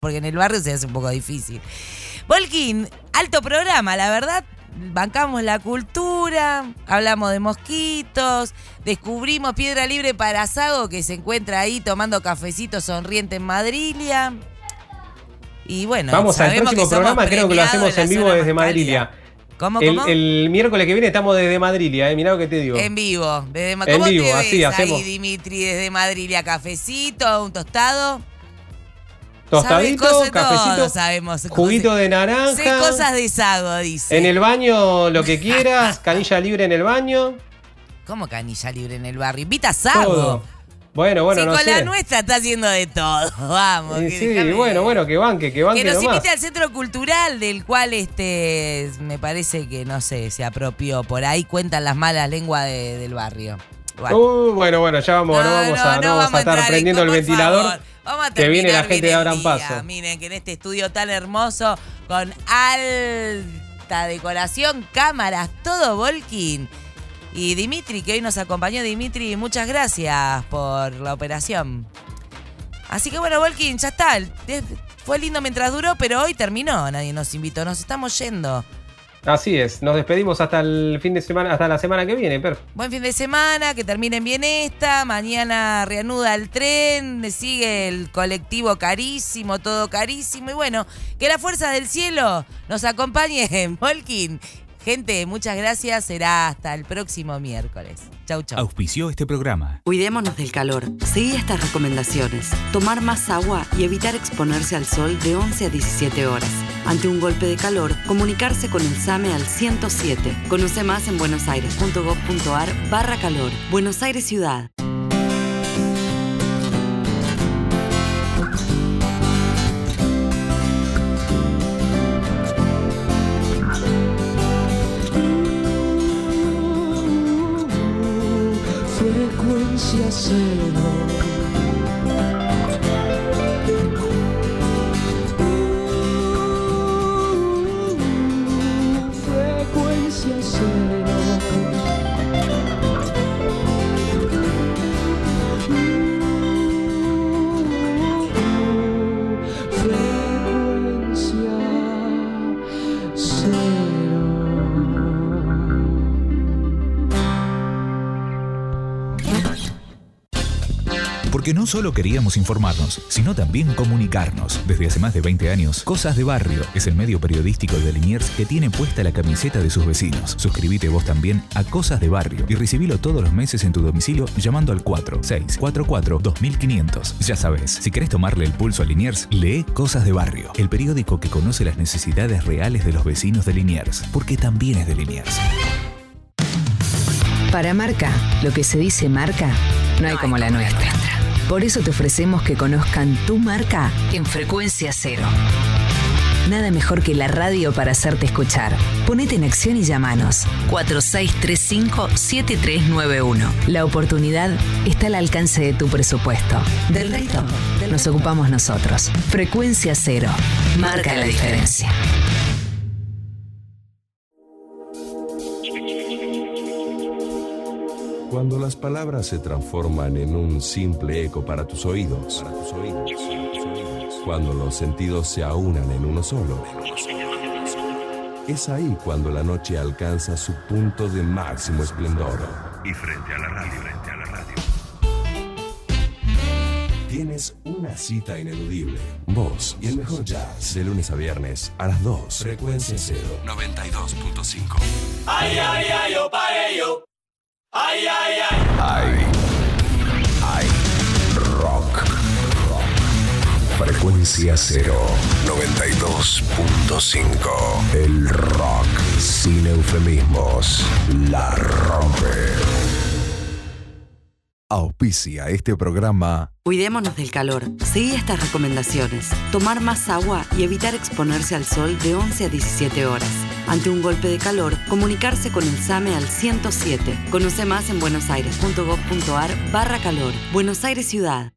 porque en el barrio se hace un poco difícil. Volkin, alto programa, la verdad. Bancamos la cultura, hablamos de mosquitos, descubrimos Piedra Libre para Sago que se encuentra ahí tomando cafecito sonriente en Madrilia. Y bueno, Vamos al próximo programa, creo que lo hacemos en vivo desde Madrilia. ¿Cómo, El, cómo? el miércoles que viene estamos desde Madrilia, eh. mirá lo que te digo. En vivo. Desde, Ma- En ¿Cómo vivo, te así ves hacemos. ahí, Dimitri, desde Madrid? ¿A cafecito, un tostado? Tostadito, Sabe cafecito, todo sabemos. juguito de Sé naranja. cosas de sago, dice. En el baño lo que quieras, canilla libre en el baño. ¿Cómo canilla libre en el barrio? Invita a sago. Todo. Bueno, bueno, sí, no con sé. la nuestra está haciendo de todo. Vamos. Sí, sí, déjame- bueno, bueno, que banque, que banque Que nos nomás. invite al centro cultural, del cual este me parece que, no sé, se apropió. Por ahí cuentan las malas lenguas de- del barrio. Bueno. Uh, bueno, bueno, ya vamos, no, vamos a, no vamos a estar prendiendo el ventilador. favor, vamos a que viene la terminar gente de Abran. Paso. Miren que en este estudio tan hermoso, con alta decoración, cámaras, todo Volkin. Y Dimitri, que hoy nos acompañó. Dimitri, muchas gracias por la operación. Así que bueno, Volkin, ya está. Es- Fue lindo mientras duró, pero hoy terminó. Nadie nos invitó. Nos estamos yendo. Así es, nos despedimos hasta el fin de semana, hasta la semana que viene, Per. Buen fin de semana, que terminen bien esta. Mañana reanuda el tren, sigue el colectivo carísimo, todo carísimo. Y bueno, que la fuerza del cielo nos acompañe en Volkin. Gente, muchas gracias. Será hasta el próximo miércoles. Chau, chau. Auspició este programa. Cuidémonos del calor. Seguí estas recomendaciones. Tomar más agua y evitar exponerse al sol de 11 a 17 horas. Ante un golpe de calor, comunicarse con el SAME al 107. Conoce más en buenosaires.gov.ar barra calor. Buenos Aires Ciudad. Solo queríamos informarnos, sino también comunicarnos. Desde hace más de 20 años, Cosas de Barrio es el medio periodístico de Liniers que tiene puesta la camiseta de sus vecinos. Suscríbete vos también a Cosas de Barrio y recibilo todos los meses en tu domicilio llamando al 4644-2500. Ya sabes, si querés tomarle el pulso a Liniers, lee Cosas de Barrio, el periódico que conoce las necesidades reales de los vecinos de Liniers, porque también es de Liniers. Para Marca, lo que se dice marca, no hay como la nuestra. Por eso te ofrecemos que conozcan tu marca en frecuencia cero. Nada mejor que la radio para hacerte escuchar. Ponete en acción y llamanos. 4635-7391. La oportunidad está al alcance de tu presupuesto. Del resto, nos ocupamos nosotros. Frecuencia cero. Marca la diferencia. Cuando las palabras se transforman en un simple eco para tus oídos, para tus oídos, cuando los sentidos se aunan en uno solo, es ahí cuando la noche alcanza su punto de máximo esplendor. Y frente a la radio, frente a la radio, tienes una cita ineludible. Vos y el mejor jazz de lunes a viernes a las 2. Frecuencia cero, 92.5. Ay, ay, ay. Ay, ay, ay. Hay, hay rock. Frecuencia cero, 92.5. El rock sin eufemismos la rompe. Auspicia este programa. Cuidémonos del calor. Seguí estas recomendaciones. Tomar más agua y evitar exponerse al sol de 11 a 17 horas. Ante un golpe de calor, comunicarse con el SAME al 107. Conoce más en buenosaires.gov.ar barra calor. Buenos Aires Ciudad.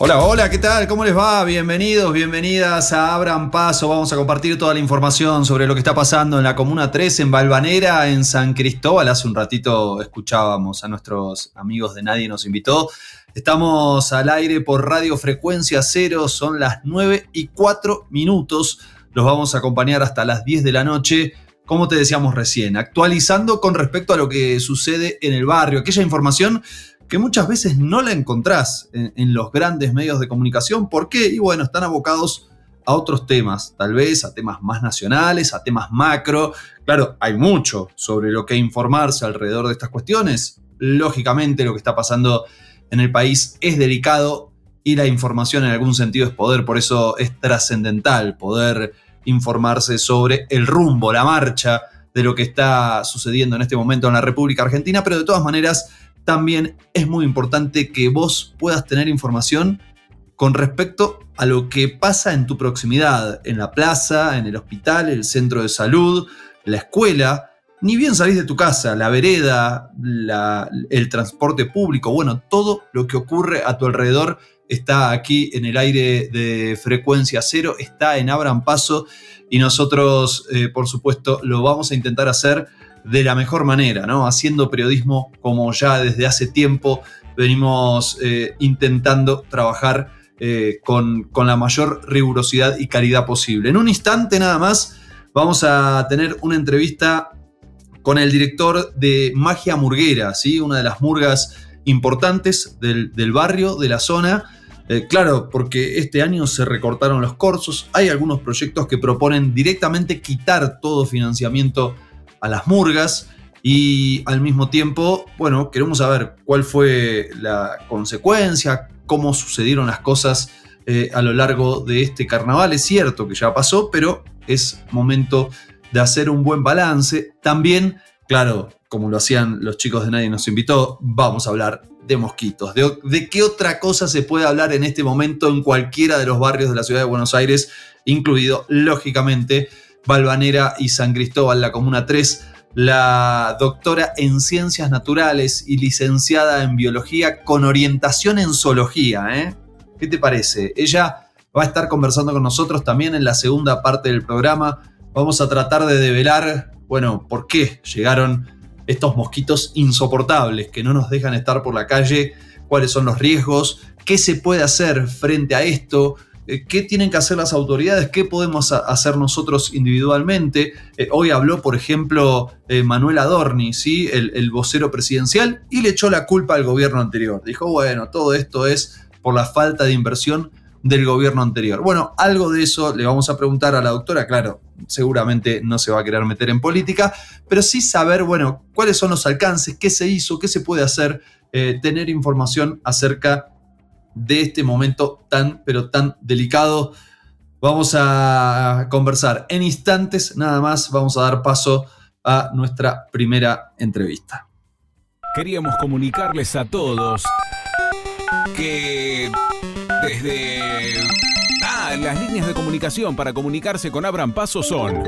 Hola, hola, ¿qué tal? ¿Cómo les va? Bienvenidos, bienvenidas a Abran Paso. Vamos a compartir toda la información sobre lo que está pasando en la Comuna 3, en Balvanera, en San Cristóbal. Hace un ratito escuchábamos a nuestros amigos de Nadie nos invitó. Estamos al aire por Radio Frecuencia Cero, son las 9 y 4 minutos. Los vamos a acompañar hasta las 10 de la noche, como te decíamos recién, actualizando con respecto a lo que sucede en el barrio, aquella información que muchas veces no la encontrás en, los grandes medios de comunicación. ¿Por qué? Y bueno, están abocados a otros temas, tal vez a temas más nacionales, a temas macro. Claro, hay mucho sobre lo que informarse alrededor de estas cuestiones. Lógicamente lo que está pasando en el país es delicado y la información en algún sentido es poder, por eso es trascendental poder informarse sobre el rumbo, la marcha de lo que está sucediendo en este momento en la República Argentina, pero de todas maneras también es muy importante que vos puedas tener información con respecto a lo que pasa en tu proximidad, en la plaza, en el hospital, el centro de salud, la escuela, ni bien salís de tu casa, la vereda, el transporte público, bueno, todo lo que ocurre a tu alrededor está aquí en el aire de frecuencia cero, está en Abran Paso. Y nosotros, eh, por supuesto, lo vamos a intentar hacer de la mejor manera, ¿no? Haciendo periodismo como ya desde hace tiempo venimos eh, intentando trabajar eh, con, la mayor rigurosidad y calidad posible. En un instante nada más vamos a tener una entrevista con el director de Magia Murguera, ¿sí? una de las murgas importantes del, barrio, de la zona. Eh, claro, porque este año se recortaron los cursos, hay algunos proyectos que proponen directamente quitar todo financiamiento a las murgas y al mismo tiempo, bueno, queremos saber cuál fue la consecuencia, cómo sucedieron las cosas eh, a lo largo de este carnaval. Es cierto que ya pasó, pero es momento de hacer un buen balance. También, claro, como lo hacían los chicos de Nadie nos invitó, vamos a hablar de mosquitos. De, de, qué otra cosa se puede hablar en este momento en cualquiera de los barrios de la ciudad de Buenos Aires, incluido, lógicamente, Balvanera y San Cristóbal, la Comuna 3, la doctora en Ciencias Naturales y licenciada en Biología con orientación en Zoología. ¿eh? ¿Qué te parece? Ella va a estar conversando con nosotros también en la segunda parte del programa. Vamos a tratar de develar, bueno, por qué llegaron estos mosquitos insoportables que no nos dejan estar por la calle, cuáles son los riesgos, qué se puede hacer frente a esto, qué tienen que hacer las autoridades, qué podemos hacer nosotros individualmente. Eh, hoy habló, por ejemplo, eh, Manuel Adorni, ¿sí? El, vocero presidencial, y le echó la culpa al gobierno anterior. Dijo, bueno, todo esto es por la falta de inversión del gobierno anterior. Bueno, algo de eso le vamos a preguntar a la doctora, claro, seguramente no se va a querer meter en política, pero sí saber, bueno, cuáles son los alcances, qué se hizo, qué se puede hacer, tener información acerca de este momento tan, pero tan delicado. Vamos a conversar en instantes, nada más, vamos a dar paso a nuestra primera entrevista. Queríamos comunicarles a todos que desde... Ah, las líneas de comunicación para comunicarse con Abran Paso son...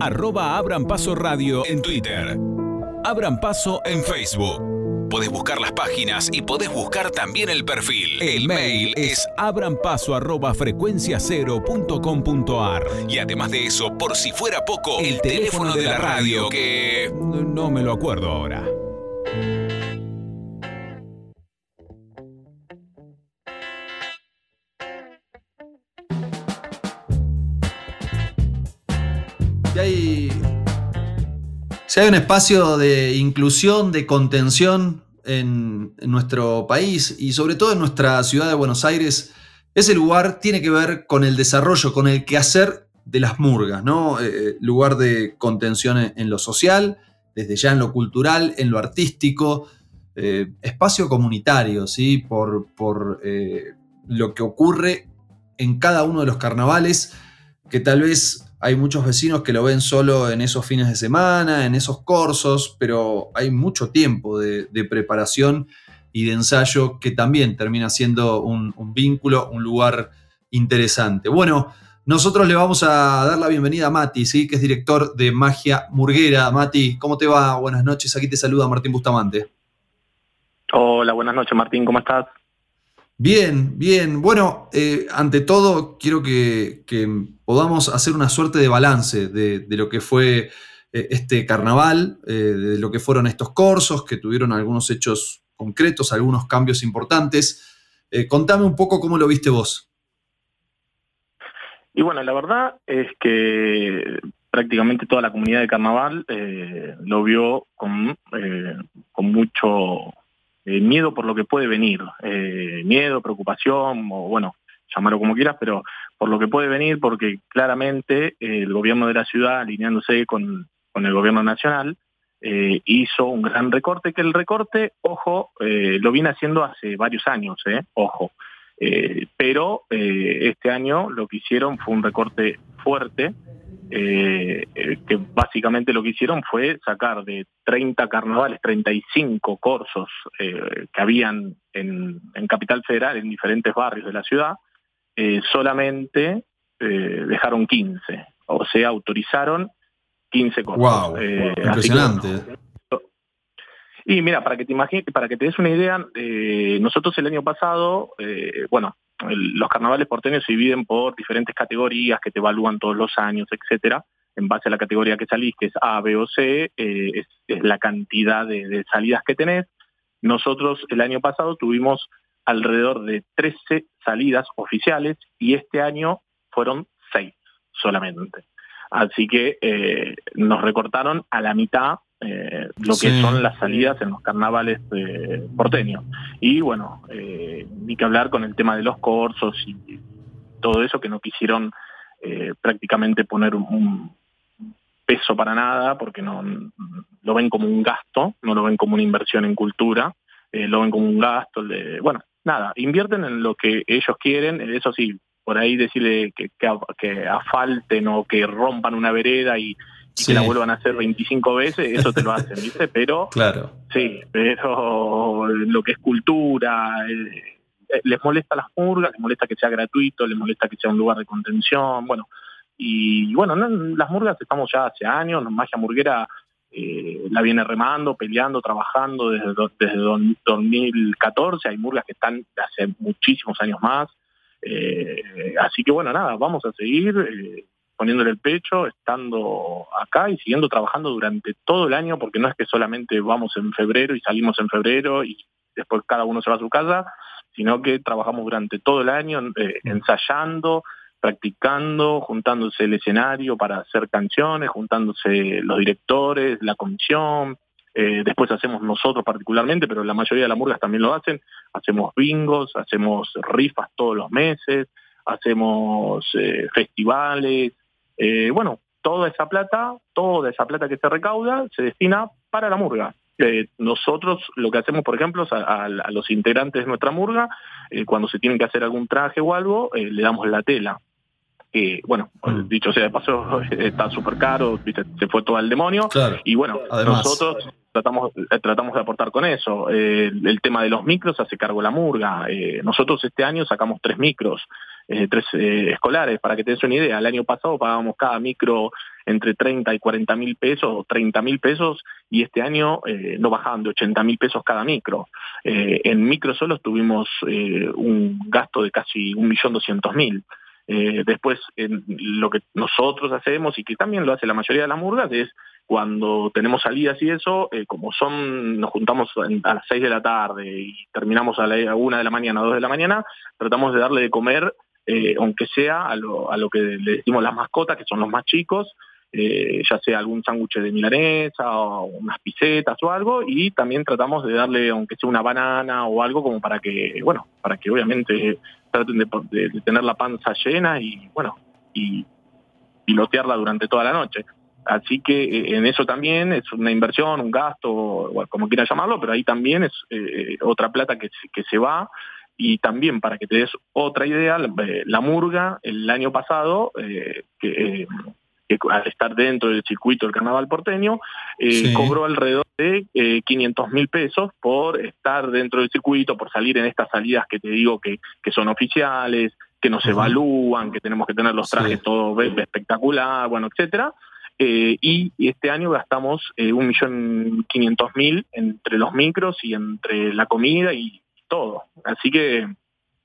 Arroba Abran Paso Radio en Twitter. Abran Paso en Facebook Podés buscar las páginas y podés buscar también el perfil. El mail es abrampaso.frecuenciacero.com.ar Y además de eso, por si fuera poco, el, teléfono, de la radio que... No me lo acuerdo ahora. Si hay un espacio de inclusión, de contención en, nuestro país y sobre todo en nuestra ciudad de Buenos Aires, ese lugar tiene que ver con el desarrollo, con el quehacer de las murgas, ¿no? Eh, eh, lugar de contención en, lo social, desde ya en lo cultural, en lo artístico, eh, espacio comunitario, ¿sí? Por, por lo que ocurre en cada uno de los carnavales, que tal vez hay muchos vecinos que lo ven solo en esos fines de semana, en esos cursos, pero hay mucho tiempo de, preparación y de ensayo que también termina siendo un, vínculo, un lugar interesante. Bueno, nosotros le vamos a dar la bienvenida a Mati, ¿sí? que es director de Magia Murguera. Mati, ¿cómo te va? Buenas noches, aquí te saluda Martín Bustamante. Hola, buenas noches Martín, ¿cómo estás? Bien, bien. Bueno, eh, ante todo, quiero que, podamos hacer una suerte de balance de, lo que fue eh, este carnaval, eh, de lo que fueron estos corsos, que tuvieron algunos hechos concretos, algunos cambios importantes. contame un poco cómo lo viste vos. Y bueno, la verdad es que prácticamente toda la comunidad de carnaval lo vio con, con mucho eh, miedo por lo que puede venir. miedo, preocupación, o bueno, llamarlo como quieras, pero por lo que puede venir, porque claramente el gobierno de la ciudad, alineándose con, con el gobierno nacional, hizo un gran recorte, que el recorte, ojo, lo viene haciendo hace varios años, ojo. Pero este año lo que hicieron fue un recorte fuerte, eh, eh, que básicamente lo que hicieron fue sacar de 30 carnavales, 35 corsos eh, que habían en, Capital Federal, en diferentes barrios de la ciudad, solamente dejaron 15, o sea, autorizaron 15 corsos. ¡Wow! impresionante. Y mira, para que te imagines, para que te des una idea, nosotros el año pasado, bueno, los carnavales porteños se dividen por diferentes categorías que te evalúan todos los años, etcétera. En base a la categoría que salís, que es A, B o C, eh, es, la cantidad de, salidas que tenés. Nosotros el año pasado tuvimos alrededor de 13 salidas oficiales y este año fueron 6 solamente. Así que eh, nos recortaron a la mitad eh, lo que son las salidas en los carnavales eh, porteños. Y bueno, eh, ni que hablar con el tema de los corsos y todo eso que no quisieron prácticamente poner un, peso para nada porque no lo ven como un gasto, no lo ven como una inversión en cultura, lo ven como un gasto. De, bueno, nada, invierten en lo que ellos quieren, eso sí, por ahí decirle que, que, que afalten o que rompan una vereda y y que la vuelvan a hacer 25 veces, eso te lo hacen, ¿viste? Pero, claro. sí, pero lo que es cultura, eh, les molesta las murgas, les molesta que sea gratuito, les molesta que sea un lugar de contención, bueno, y bueno, las murgas estamos ya hace años, Magia Murguera eh, la viene remando, peleando, trabajando desde, desde 2014, hay murgas que están hace muchísimos años más, eh, así que bueno, nada, vamos a seguir poniéndole el pecho, estando acá y siguiendo trabajando durante todo el año, porque no es que solamente vamos en febrero y salimos en febrero y después cada uno se va a su casa, sino que trabajamos durante todo el año eh, mm. ensayando, practicando, juntándose el escenario para hacer canciones, juntándose los directores, la comisión, eh, después hacemos nosotros particularmente, pero la mayoría de las murgas también lo hacen, hacemos bingos, hacemos rifas todos los meses, hacemos eh, festivales, eh, bueno, toda esa plata, toda esa plata que se recauda se destina para la murga. Eh, nosotros lo que hacemos, por ejemplo, a, los integrantes de nuestra murga, eh, cuando se tienen que hacer algún traje o algo, le damos la tela. bueno, mm. dicho sea de paso, está súper caro, se fue todo al demonio. y bueno, nosotros tratamos, tratamos de aportar con eso. el tema de los micros hace cargo la murga. nosotros este año sacamos tres micros. Eh, tres eh, escolares. Para que te des una idea, el año pasado pagábamos cada micro entre 30 y 40 mil pesos o 30 mil pesos y este año eh, no bajaban de 80 mil pesos cada micro. en micro solo tuvimos un gasto de casi 1.200.000. Eh, después, lo que nosotros hacemos y que también lo hace la mayoría de las murgas es cuando tenemos salidas y eso, como son, nos juntamos a las 6 de la tarde y terminamos a la 1 de la mañana, 2 de la mañana, tratamos de darle de comer eh, aunque sea a lo, a lo, que le decimos las mascotas, que son los más chicos, eh, ya sea algún sándwich de milanesa o unas pisetas o algo, y también tratamos de darle, aunque sea una banana o algo, como para que, bueno, para que obviamente traten de, tener la panza llena y, bueno, y pilotearla durante toda la noche. Así que eh, en eso también es una inversión, un gasto, como quiera llamarlo, pero ahí también es otra plata que, que se va y también, para que te des otra idea, la, eh, Murga el año pasado, eh, eh, que, al estar dentro del circuito del carnaval porteño, cobró alrededor de 500 mil pesos por estar dentro del circuito, por salir en estas salidas que te digo que, son oficiales, que nos evalúan, que tenemos que tener los trajes todo espectacular, bueno, etcétera. y este año gastamos un millón quinientos mil entre los micros y entre la comida y todo. Así que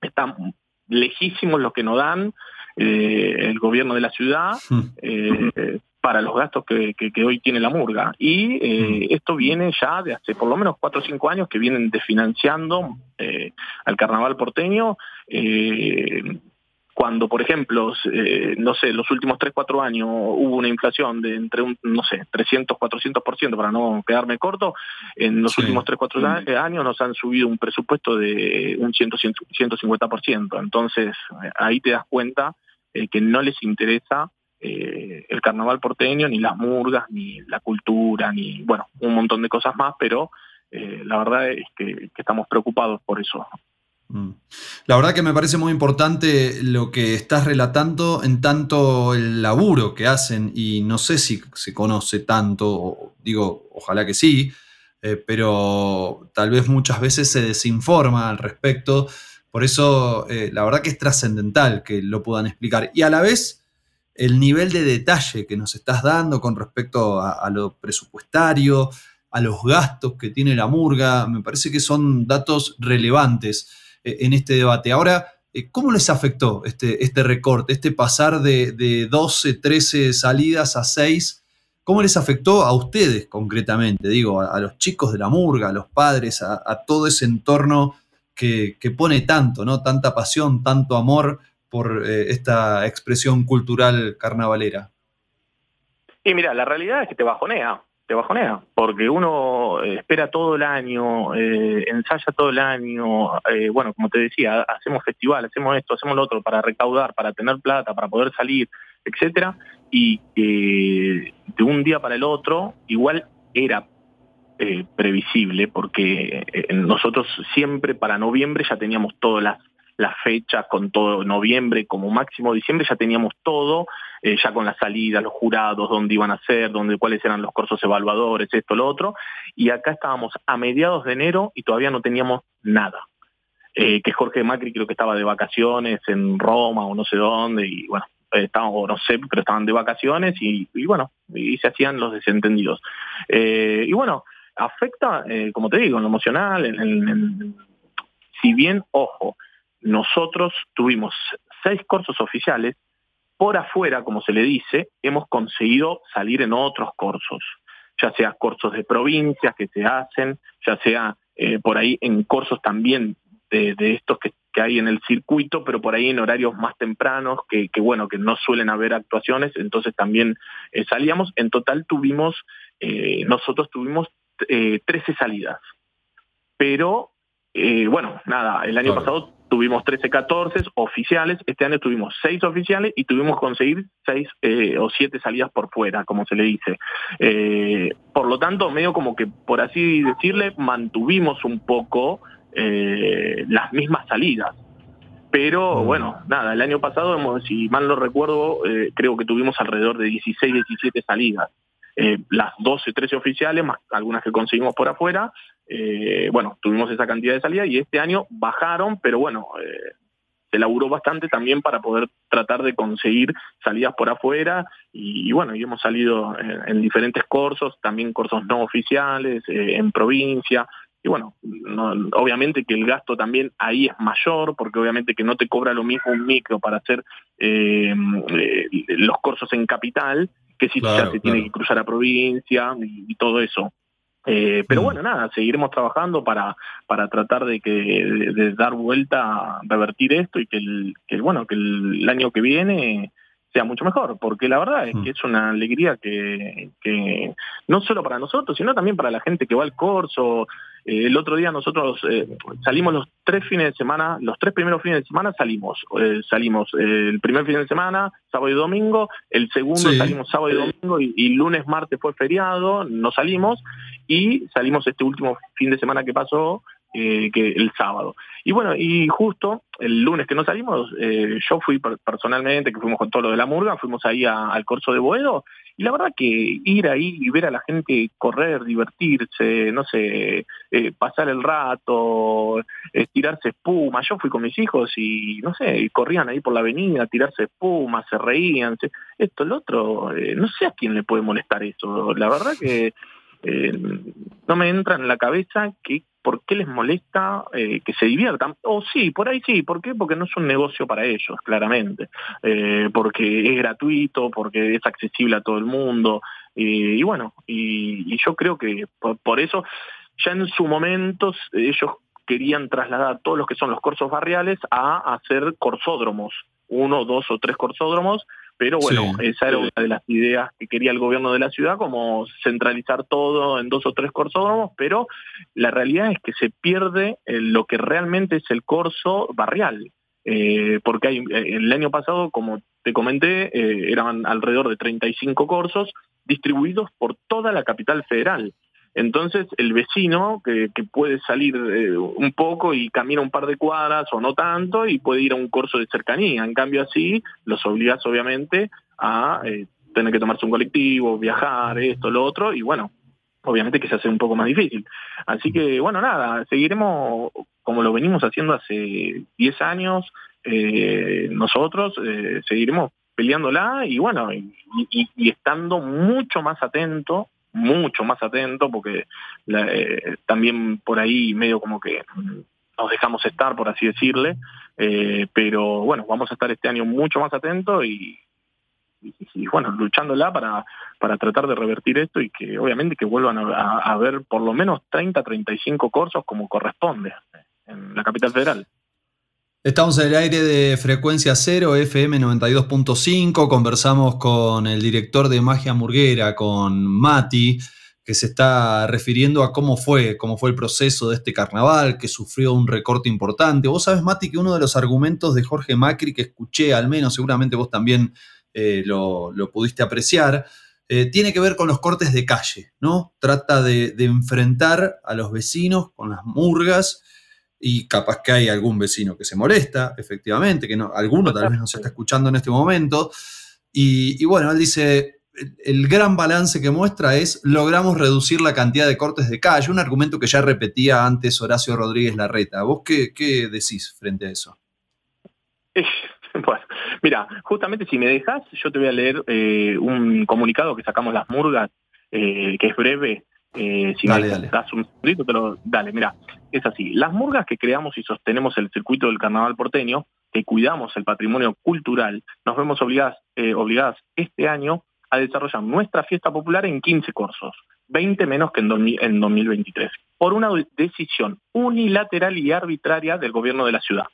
están lejísimos los que nos dan eh, el gobierno de la ciudad Hmm. eh, para los gastos que, que- que hoy tiene la murga. Y eh, esto viene ya de hace por lo menos cuatro o cinco años que vienen desfinanciando al carnaval porteño. Eh, cuando, por ejemplo, eh, no sé, los últimos 3, 4 años hubo una inflación de entre un, no sé, 300, 400%, para no quedarme corto, en los Sí. últimos 3, 4 años nos han subido un presupuesto de un 100, 150%. Entonces, eh, ahí te das cuenta eh, que no les interesa eh, el carnaval porteño, ni las murgas, ni la cultura, ni, bueno, un montón de cosas más, pero eh, la verdad es que, que estamos preocupados por eso. Mm. La verdad que me parece muy importante lo que estás relatando en tanto el laburo que hacen y no sé si se conoce tanto, digo, ojalá que sí, eh, pero tal vez muchas veces se desinforma al respecto. Por eso eh, la verdad que es trascendental que lo puedan explicar. Y a la vez el nivel de detalle que nos estás dando con respecto a, lo presupuestario, a los gastos que tiene la murga, me parece que son datos relevantes en este debate. Ahora, eh, ¿cómo les afectó este, este recorte, este pasar de, de 12, 13 salidas a 6? ¿Cómo les afectó a ustedes concretamente? Digo, a, los chicos de la murga, a los padres, a, a todo ese entorno que, que pone tanto, ¿no? Tanta pasión, tanto amor por eh, esta expresión cultural carnavalera. Y mira, la realidad es que te bajonea, te bajonea, porque uno eh, espera todo el año, eh, ensaya todo el año, eh, bueno, como te decía, hacemos festival, hacemos esto, hacemos lo otro para recaudar, para tener plata, para poder salir, etcétera, y que de un día para el otro, igual era eh, previsible, porque eh, nosotros siempre para noviembre ya teníamos todas las las fechas con todo noviembre como máximo diciembre ya teníamos todo eh, ya con la salida los jurados dónde iban a ser dónde cuáles eran los cursos evaluadores esto lo otro. Y acá estábamos a mediados de enero y todavía no teníamos nada. Eh, que Jorge Macri creo que estaba de vacaciones en Roma o no sé dónde y bueno eh, estaban o no sé pero estaban de vacaciones y, y bueno y se hacían los desentendidos. Eh, y bueno afecta eh, como te digo en lo emocional en- en- en- si bien ojo nosotros tuvimos seis cursos oficiales, por afuera, como se le dice, hemos conseguido salir en otros cursos, ya sea cursos de provincias que se hacen, ya sea eh, por ahí en cursos también de, estos que, hay en el circuito, pero por ahí en horarios más tempranos, que, bueno, que no suelen haber actuaciones, entonces también eh, salíamos. En total tuvimos, eh, nosotros tuvimos eh, 13 salidas, pero eh, bueno, nada, el año Claro. pasado tuvimos 13, 14 oficiales, este año tuvimos 6 oficiales y tuvimos que conseguir 6 o 7 salidas por fuera, como se le dice. Eh, por lo tanto, medio como que, por así decirle, mantuvimos un poco eh, las mismas salidas. Pero Mm. bueno, nada, el año pasado, hemos- si mal no recuerdo, eh, creo que tuvimos alrededor de 16, 17 salidas. Eh, las 12, 13 oficiales, más algunas que conseguimos por afuera, eh, bueno, tuvimos esa cantidad de salidas y este año bajaron, pero bueno, eh, se laburó bastante también para poder tratar de conseguir salidas por afuera y, y bueno, y hemos salido en, en diferentes cursos, también cursos no oficiales, eh, en provincia. Y bueno, no- obviamente que el gasto también ahí es mayor, porque obviamente que no te cobra lo mismo un micro para hacer los cursos en capital, que si Claro, ya se tiene que cruzar a provincia y, y todo eso. Eh, pero Mm. bueno, nada, seguiremos trabajando para, para tratar de que de, de dar vuelta, revertir esto y que el, que, bueno, que el año que viene sea mucho mejor, porque la verdad es Mm. que es una alegría que, que no solo para nosotros, sino también para la gente que va al corso. Eh, el otro día nosotros eh, salimos los tres fines de semana, los tres primeros fines de semana salimos. Eh, salimos el primer fin de semana, sábado y domingo, el segundo Sí. salimos sábado y domingo y, y lunes, martes fue feriado, no salimos y salimos este último fin de semana que pasó, eh, que el sábado. Y bueno, y justo el lunes que no salimos, eh, yo fui per- personalmente, que fuimos con todo lo de la murga, fuimos ahí al corso de Boedo, y la verdad que ir ahí y ver a la gente correr, divertirse, no sé, eh, pasar el rato, eh, tirarse espuma, yo fui con mis hijos y no sé, corrían ahí por la avenida, tirarse espuma, se reían, se- esto, el otro, no sé a quién le puede molestar eso, la verdad que eh, no me entra en la cabeza que por qué les molesta eh, que se diviertan. O sí, por ahí sí, ¿por qué? Porque no es un negocio para ellos, claramente. Eh, porque es gratuito, porque es accesible a todo el mundo. y bueno, y, yo creo que por, eso ya en su momento ellos querían trasladar todos los que son los corsos barriales a hacer corsódromos, uno, dos o tres corsódromos, pero bueno, esa era una de las ideas que quería el gobierno de la ciudad, como centralizar todo en dos o tres corsódromos, pero la realidad es que se pierde eh, lo que realmente es el corso barrial. Eh, porque hay, eh, el año pasado, como te comenté, eran alrededor de 35 corsos distribuidos por toda la capital federal. Entonces el vecino que, puede salir eh, un poco y camina un par de cuadras o no tanto y puede ir a un curso de cercanía. En cambio así los obligas obviamente a eh, tener que tomarse un colectivo, viajar, esto, lo otro, y bueno, obviamente que se hace un poco más difícil. Así que bueno, nada, seguiremos como lo venimos haciendo hace 10 años, eh, nosotros seguiremos peleándola y bueno, y estando mucho más atento mucho más atento porque eh, también por ahí medio como que nos dejamos estar, por así decirle, eh, pero bueno, vamos a estar este año mucho más atentos y, bueno, luchándola para, para tratar de revertir esto y que obviamente que vuelvan a, a ver por lo menos 30, 35 cursos como corresponde en la capital federal. Estamos en el aire de frecuencia cero, FM 92.5. Conversamos con el director de Magia Murguera, con Mati, que se está refiriendo a cómo fue, cómo fue el proceso de este carnaval, que sufrió un recorte importante. Vos sabés, Mati, que uno de los argumentos de Jorge Macri que escuché, al menos seguramente vos también eh, lo, pudiste apreciar, eh, tiene que ver con los cortes de calle, ¿no? Trata de enfrentar a los vecinos con las murgas y capaz que hay algún vecino que se molesta, efectivamente, que no, alguno tal vez nos está escuchando en este momento. Y, bueno, él dice, el, gran balance que muestra es, logramos reducir la cantidad de cortes de calle, un argumento que ya repetía antes Horacio Rodríguez Larreta. ¿Vos qué, qué decís frente a eso? Bueno, mira, justamente si me dejas, yo te voy a leer eh, un comunicado que sacamos las murgas, eh, que es breve, eh, si me das un segundito, pero dale, mira, es así. Las murgas que creamos y sostenemos el circuito del carnaval porteño, que cuidamos el patrimonio cultural, nos vemos obligadas, eh, obligadas este año a desarrollar nuestra fiesta popular en 15 cursos, 20 menos que en, en 2023, por una decisión unilateral y arbitraria del gobierno de la ciudad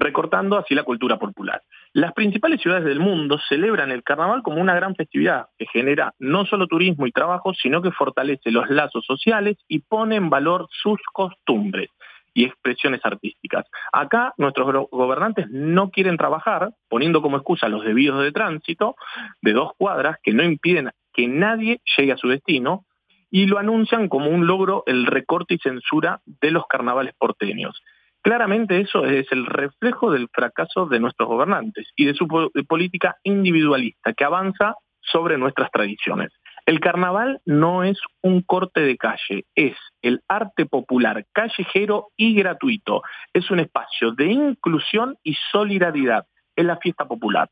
recortando así la cultura popular. Las principales ciudades del mundo celebran el carnaval como una gran festividad que genera no solo turismo y trabajo, sino que fortalece los lazos sociales y pone en valor sus costumbres y expresiones artísticas. Acá nuestros gobernantes no quieren trabajar, poniendo como excusa los debidos de tránsito de dos cuadras que no impiden que nadie llegue a su destino y lo anuncian como un logro el recorte y censura de los carnavales porteños. Claramente eso es el reflejo del fracaso de nuestros gobernantes y de su política individualista que avanza sobre nuestras tradiciones. El carnaval no es un corte de calle, es el arte popular callejero y gratuito. Es un espacio de inclusión y solidaridad. Es la fiesta popular.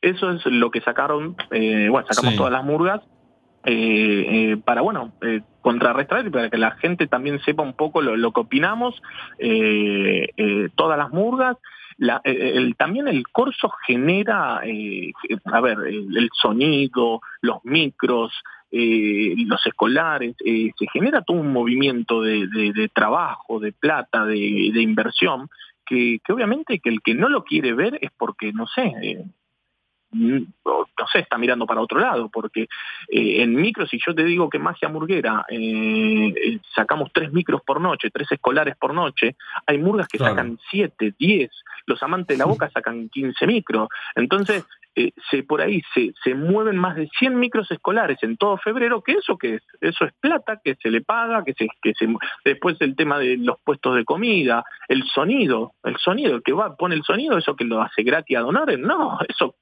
Eso es lo que sacaron, eh, bueno, sacamos todas las murgas eh, eh, para, bueno, eh, contrarrestar y para que la gente también sepa un poco lo, que opinamos, todas las murgas. también el corso genera, a ver, el, sonido, los micros, los escolares, se genera todo un movimiento de, trabajo, de plata, de, inversión, que, obviamente que el que no lo quiere ver es porque, no sé, no sé, está mirando para otro lado, porque eh, en micros, si yo te digo que Magia Murguera eh, eh, sacamos tres micros por noche, tres escolares por noche, hay murgas que sacan siete, diez, los amantes de la boca sacan quince micros. Entonces, eh, se, por ahí se, se, mueven más de 100 micros escolares en todo febrero, que eso que es, eso es plata que se le paga, que se, que se, después el tema de los puestos de comida, el sonido, el sonido, el que va, pone el sonido, eso que lo hace gratis a donar, no, eso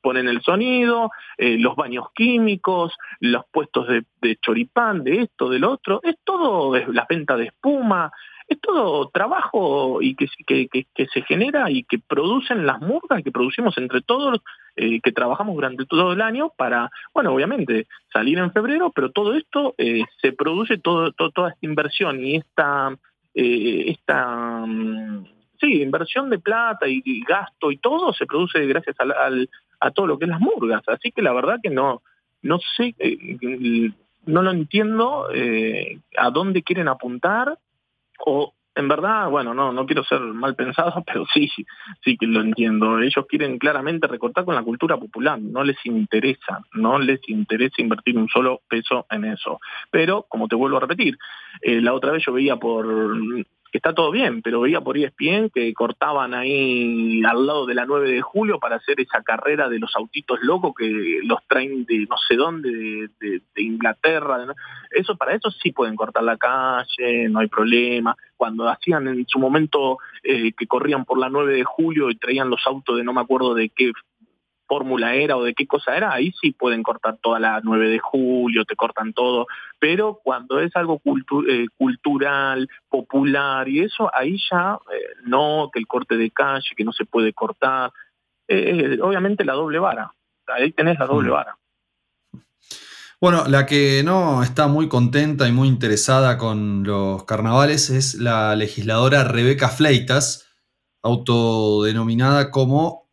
ponen el sonido, eh, los baños químicos, los puestos de, de choripán, de esto, del otro, es todo, la venta de espuma, es todo trabajo y que, que, que, se genera y que producen las murgas que producimos entre todos eh, que trabajamos durante todo el año para, bueno, obviamente salir en febrero, pero todo esto eh, se produce, todo, toda esta inversión y esta, eh, esta mm, sí, inversión de plata y, gasto y todo se produce gracias a todo lo que es las murgas. Así que la verdad que no, no sé, no lo entiendo a dónde quieren apuntar o en verdad, bueno, no, no quiero ser mal pensado, pero sí, sí que lo entiendo. Ellos quieren claramente recortar con la cultura popular, no les interesa, no les interesa invertir un solo peso en eso. Pero, como te vuelvo a repetir, eh, la otra vez yo veía por está todo bien, pero veía por ESPN que cortaban ahí al lado de la 9 de julio para hacer esa carrera de los autitos locos que los traen de no sé dónde, de, Inglaterra. Eso para eso sí pueden cortar la calle, no hay problema. Cuando hacían en su momento eh, que corrían por la 9 de julio y traían los autos de no me acuerdo de qué fórmula era o de qué cosa era, ahí sí pueden cortar toda la 9 de julio, te cortan todo, pero cuando es algo eh, cultural, popular y eso, ahí ya eh, no, que el corte de calle, que no se puede cortar, eh, obviamente la doble vara, ahí tenés la doble mm. vara. Bueno, la que no está muy contenta y muy interesada con los carnavales es la legisladora Rebeca Fleitas, autodenominada como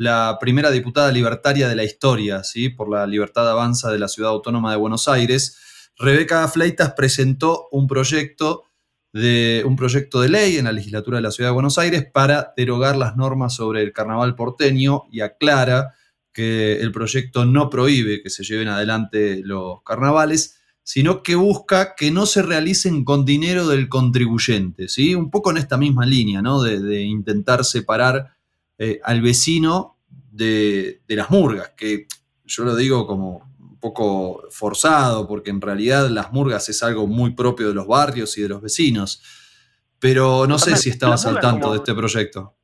la primera diputada libertaria de la historia, ¿sí? por la libertad avanza de la Ciudad Autónoma de Buenos Aires. Rebeca Fleitas presentó un proyecto de, un proyecto de ley en la legislatura de la Ciudad de Buenos Aires para derogar las normas sobre el carnaval porteño y aclara que el proyecto no prohíbe que se lleven adelante los carnavales, sino que busca que no se realicen con dinero del contribuyente, ¿sí? Un poco en esta misma línea, ¿no? De, intentar separar eh, al vecino de, las murgas, que yo lo digo como un poco forzado, porque en realidad las murgas es algo muy propio de los barrios y de los vecinos. Pero no sé si estabas al tanto de este proyecto.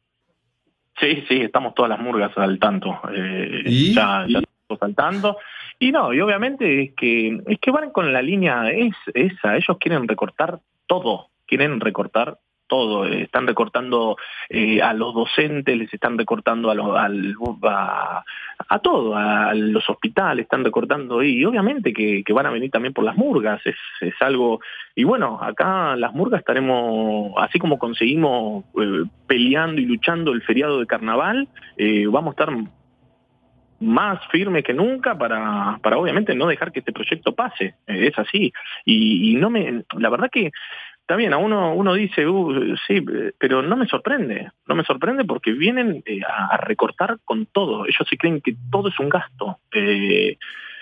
Sí, sí, estamos todas las murgas al tanto. Eh, ¿Y? Ya, estamos al tanto. Y no, y obviamente es que, es que van con la línea es, esa, ellos quieren recortar todo, quieren recortar todo, eh, están recortando eh, a los docentes, les están recortando a, a, a, todo, a los hospitales, están recortando y obviamente que, van a venir también por las murgas, es, algo, y bueno, acá las murgas estaremos, así como conseguimos eh, peleando y luchando el feriado de carnaval, vamos a estar más firmes que nunca para, para obviamente no dejar que este proyecto pase, es así, y no me, la verdad que está bien, a uno, uno dice, uh, sí, pero no me sorprende, no me sorprende porque vienen eh, a, recortar con todo, ellos se creen que todo es un gasto. Eh,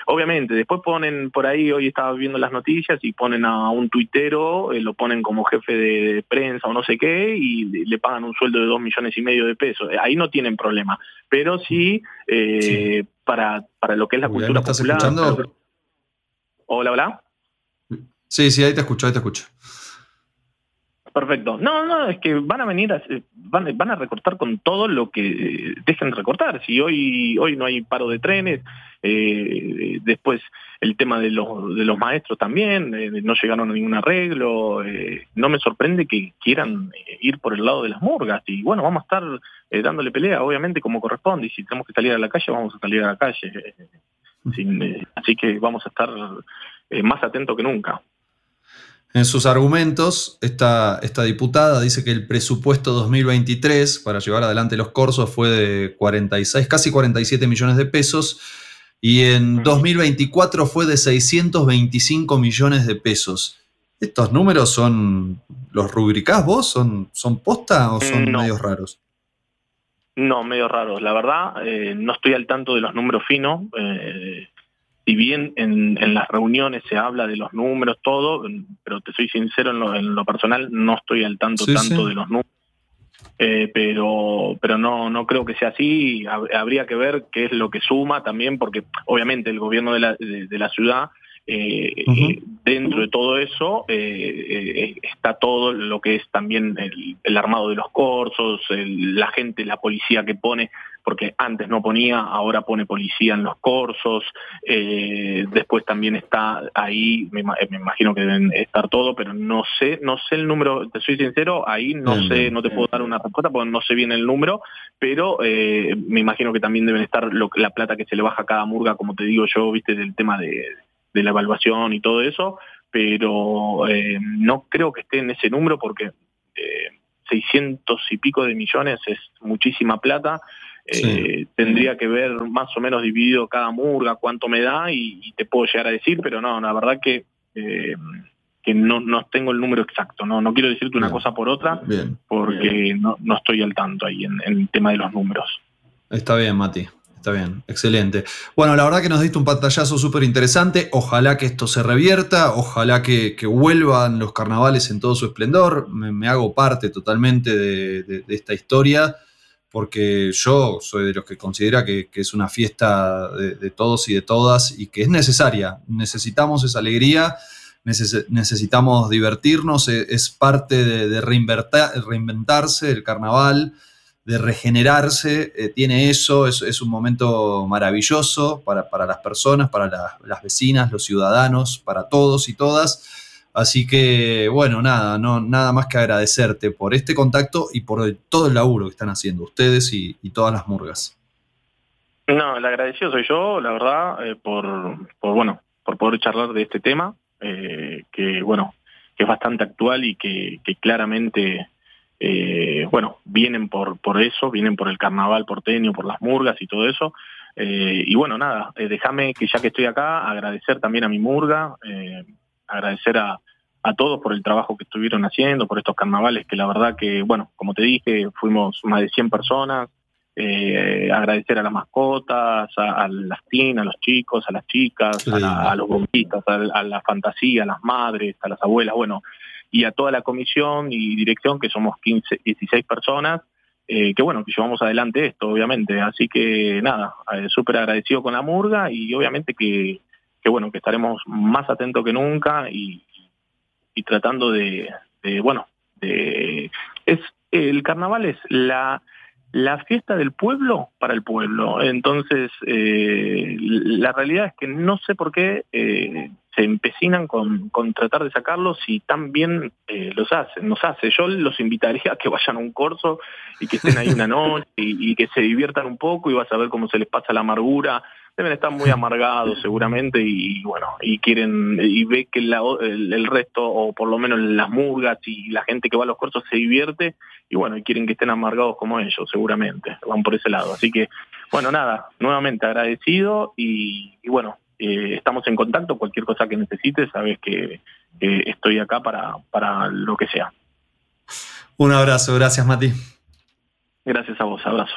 obviamente, después ponen por ahí, hoy estaba viendo las noticias y ponen a un tuitero, eh, lo ponen como jefe de, prensa o no sé qué, y le pagan un sueldo de dos millones y medio de pesos. Ahí no tienen problema. Pero sí, Para, para lo que es la cultura estás popular. Escuchando? Hola, hola. Sí, sí, ahí te escucho, ahí te escucho. Perfecto. No, no, es que van a venir, a, van, van a recortar con todo lo que dejen recortar. Si hoy, hoy no hay paro de trenes, eh, después el tema de los, de los maestros también, eh, no llegaron a ningún arreglo. Eh, no me sorprende que quieran ir por el lado de las murgas. Y bueno, vamos a estar dándole pelea, obviamente, como corresponde. Y si tenemos que salir a la calle, vamos a salir a la calle. así que vamos a estar más atentos que nunca. En sus argumentos, esta, esta, diputada dice que el presupuesto 2023 para llevar adelante los cursos fue de 46, casi 47 millones de pesos y en 2024 fue de 625 millones de pesos. ¿Estos números son, los rubricás vos? ¿Son, son posta o son medios raros? No, medios raros. La verdad, eh, no estoy al tanto de los números finos. Eh, si bien en, las reuniones se habla de los números, todo, pero te soy sincero, en lo, personal no estoy al tanto tanto de los números. Eh, pero pero no no creo que sea así habría que ver qué es lo que suma también porque obviamente el gobierno de la, de, la ciudad Eh, eh, dentro de todo eso eh, está todo lo que es también el, armado de los corsos, la gente, la policía que pone, porque antes no ponía, ahora pone policía en los corsos, después también está ahí, me, imagino que deben estar todo, pero no sé, no sé el número, te soy sincero, ahí no sé, no te puedo dar una respuesta porque no sé bien el número, pero me imagino que también deben estar la plata que se le baja a cada murga, como te digo yo, viste, del tema de de la evaluación y todo eso, pero eh, no creo que esté en ese número porque eh, 600 y pico de millones es muchísima plata. Eh, tendría que ver más o menos dividido cada murga cuánto me da y, te puedo llegar a decir, pero no, la verdad que eh, que no, no tengo el número exacto, no, no quiero decirte una cosa por otra, porque No, no estoy al tanto ahí en, en el tema de los números. Está bien, Mati. Está bien, excelente. Bueno, la verdad que nos diste un pantallazo súper interesante. Ojalá que esto se revierta, ojalá que, vuelvan los carnavales en todo su esplendor. Me, hago parte totalmente de, esta historia, porque yo soy de los que considera que, es una fiesta de, todos y de todas y que es necesaria. Necesitamos esa alegría, necesitamos divertirnos, e, es, parte de, reinventarse el carnaval de regenerarse, eh, tiene eso, es, un momento maravilloso para, las personas, para las vecinas, los ciudadanos, para todos y todas. Así que, bueno, nada, no, nada más que agradecerte por este contacto y por todo el laburo que están haciendo ustedes y, todas las murgas. No, el agradecido soy yo, la verdad, eh, por, bueno, por poder charlar de este tema, eh, que bueno, que es bastante actual y que claramente eh, bueno, vienen por, por eso, vienen por el carnaval porteño, por las murgas y todo eso. Eh, y bueno, nada, eh, déjame que ya que estoy acá, agradecer también a mi murga, agradecer a, a todos por el trabajo que estuvieron haciendo, por estos carnavales, que la verdad que, bueno, como te dije, fuimos más de 100 personas, agradecer a las mascotas, a, las tinas, a los chicos, a las chicas, a, los bombitas, a, a, la fantasía, a las madres, a las abuelas, bueno, y a toda la comisión y dirección, que somos 15, 16 personas, eh, que bueno, que llevamos adelante esto, obviamente. Así que nada, eh, súper agradecido con la murga y obviamente que, que, bueno, que estaremos más atentos que nunca y, y tratando de, bueno, de, es, el carnaval es la, la fiesta del pueblo para el pueblo. Entonces, eh, la realidad es que no sé por qué eh, se empecinan con, tratar de sacarlos y tan bien eh, los hacen, nos hace. Yo los invitaría a que vayan a un corso y que estén ahí una noche y, y que se diviertan un poco y vas a ver cómo se les pasa la amargura deben estar muy amargados seguramente y bueno, y quieren, y ve que el, resto, o por lo menos las murgas y la gente que va a los cortos se divierte, y bueno, y quieren que estén amargados como ellos, seguramente, van por ese lado. Así que, bueno, nada, nuevamente agradecido y, bueno, eh, estamos en contacto, cualquier cosa que necesites, sabes que estoy acá para, para lo que sea. Un abrazo, gracias Mati. Gracias a vos, abrazo.